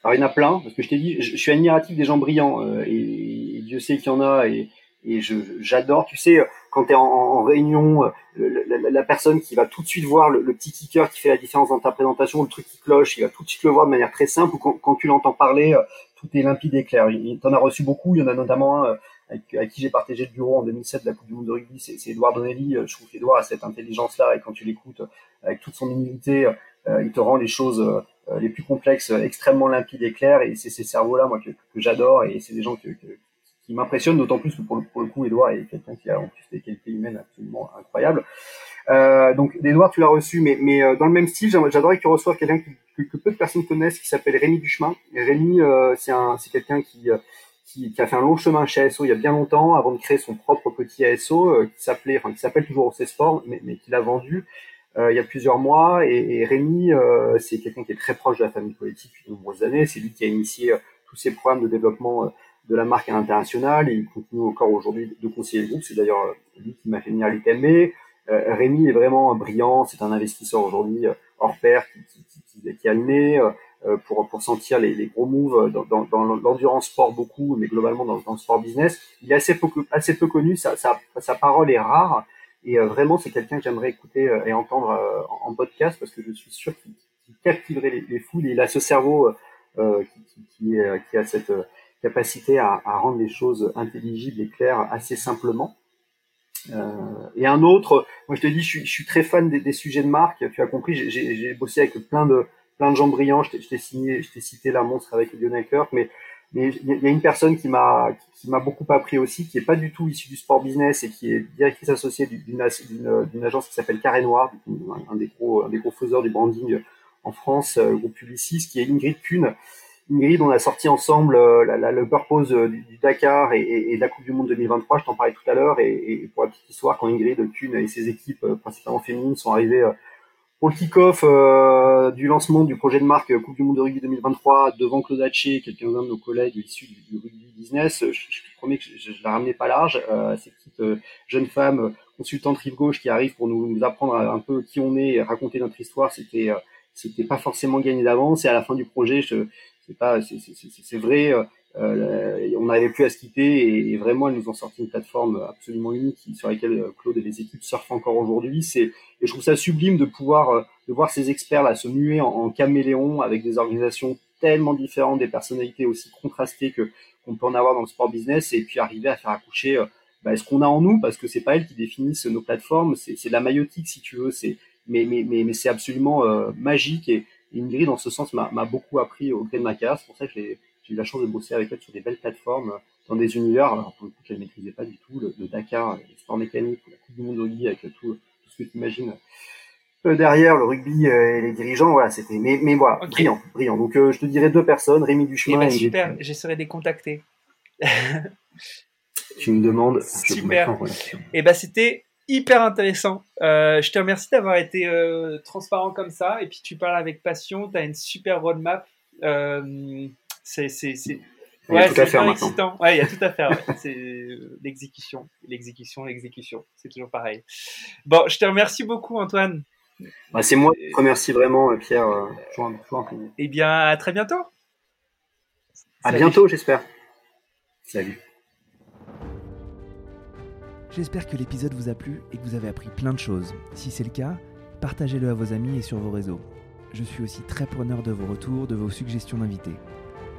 alors il y en a plein, parce que je t'ai dit, je, je, suis admiratif des gens brillants, euh, et, et, Dieu sait qu'il y en a, et, et j'adore, tu sais, quand tu es en, en réunion, le, la, la, personne qui va tout de suite voir le, le, petit kicker qui fait la différence dans ta présentation, le truc qui cloche, il va tout de suite le voir de manière très simple, ou quand, quand tu l'entends parler, euh, tout est limpide et clair. Tu en as reçu beaucoup, il y en a notamment un euh, avec, avec, qui j'ai partagé le bureau en 2007 de la Coupe du Monde de rugby, c'est Edouard Donnelly. Je trouve qu'Edouard a cette intelligence-là, et quand tu l'écoutes avec toute son humilité, il te rend les choses euh, les plus complexes, euh, extrêmement limpides et clairs. Et c'est ces cerveaux-là, moi, que, j'adore. Et c'est des gens qui m'impressionnent, d'autant plus que pour le, coup, Edouard est quelqu'un qui a en plus des qualités humaines absolument incroyables. Euh, donc, Edouard, tu l'as reçu, mais, mais euh, dans le même style, j'adorerais que tu reçoives quelqu'un que, peu de personnes connaissent, qui s'appelle Rémi Duchemin. Rémi, euh, c'est quelqu'un qui, qui, qui, a fait un long chemin chez ASO il y a bien longtemps, avant de créer son propre petit ASO, qui s'appelait, enfin, qui s'appelle toujours OC Sport, mais, mais qu'il a vendu euh, il y a plusieurs mois. Et, et Rémi, euh, c'est quelqu'un qui est très proche de la famille politique depuis de nombreuses années. C'est lui qui a initié euh, tous ces programmes de développement de la marque à l'international il continue encore aujourd'hui de conseiller le groupe. C'est d'ailleurs lui qui m'a fait venir à l'UTMB. Euh, Rémi est vraiment brillant, c'est un investisseur aujourd'hui hors pair qui, qui, qui, qui a le euh, pour, pour sentir les, les gros moves dans, dans, dans l'endurance sport beaucoup, mais globalement dans, dans, le sport business. Il est assez peu, assez peu connu, sa, sa, sa parole est rare, et euh, vraiment, c'est quelqu'un que j'aimerais écouter euh, et entendre euh, en, podcast parce que je suis sûr qu'il captiverait les, les, foules. Il a ce cerveau qui, qui, qui, a cette capacité à, à, rendre les choses intelligibles et claires assez simplement. Euh, et un autre, moi je te dis, je suis, je suis très fan des, des, sujets de marque. Tu as compris, j'ai bossé avec plein de plein de gens brillants. Je t'ai signé, je t'ai cité la monstre avec Lionel Kirk, mais mais il y a une personne qui m'a qui m'a beaucoup appris aussi, qui est pas du tout issue du sport business et qui est directrice associée d'une agence qui s'appelle Carré Noir, un des gros un des gros faiseurs du branding en France, euh, groupe Publicis, qui est Ingrid Kuhn. Ingrid, on a sorti ensemble euh, la, la, le purpose du, du Dakar et, et, de la Coupe du Monde 2023. Je t'en parlais tout à l'heure. Et, et, pour la petite histoire, quand Ingrid Kuhn et ses équipes, euh, principalement féminines, sont arrivées pour le kick-off euh, du lancement du projet de marque Coupe du Monde de rugby 2023 devant Claude Haché, quelqu'un de nos collègues issus du, du rugby business, je, je, promets que je, je, la ramenais pas large. Euh, ces petites euh, jeunes femmes euh, consultantes rive gauche qui arrivent pour nous, nous, apprendre un peu qui on est, et raconter notre histoire, c'était euh, c'était pas forcément gagné d'avance. Et à la fin du projet, c'est pas c'est vrai euh, on n'avait plus à se quitter et, vraiment elles nous ont sorti une plateforme absolument unique sur laquelle euh, Claude et les équipes surfent encore aujourd'hui. C'est et je trouve ça sublime de pouvoir euh, de voir ces experts là se muer en, caméléon avec des organisations tellement différentes, des personnalités aussi contrastées que qu'on peut en avoir dans le sport business, et puis arriver à faire accoucher bah, ce qu'on a en nous, parce que c'est pas elles qui définissent nos plateformes, c'est de la maïotique si tu veux, c'est mais, mais, mais, mais c'est absolument magique et, Ingrid, dans ce sens, m'a beaucoup appris au gré de ma carrière. C'est pour ça que j'ai eu la chance de bosser avec elle sur des belles plateformes, dans des univers, alors pour le coup, qu'elle ne maîtrisait pas du tout, le, Dakar, le sport mécanique, la Coupe du Monde au avec tout, tout ce que tu imagines euh, derrière, le rugby euh, et les dirigeants, voilà, c'était. Mais, mais voilà, brillant, brillant. Donc, euh, je te dirais deux personnes, Rémi Duchemin eh ben, et. super, j'essaierai de les contacter. [LAUGHS] tu me demandes. Super. Et eh ben, c'était hyper intéressant. Euh, je te remercie d'avoir été euh, transparent comme ça. Et puis tu parles avec passion. Tu as une super roadmap. Euh, c'est c'est c'est ouais, c'est excitant. Ouais, il y a tout à faire. c'est l'exécution, l'exécution, l'exécution. C'est toujours pareil. Bon, je te remercie beaucoup, Antoine. Bah, c'est moi qui te remercie vraiment, Pierre. Eh bien, à très bientôt. À bientôt, j'espère. Salut. J'espère que l'épisode vous a plu et que vous avez appris plein de choses. Si c'est le cas, partagez-le à vos amis et sur vos réseaux. Je suis aussi très preneur de vos retours, de vos suggestions d'invités.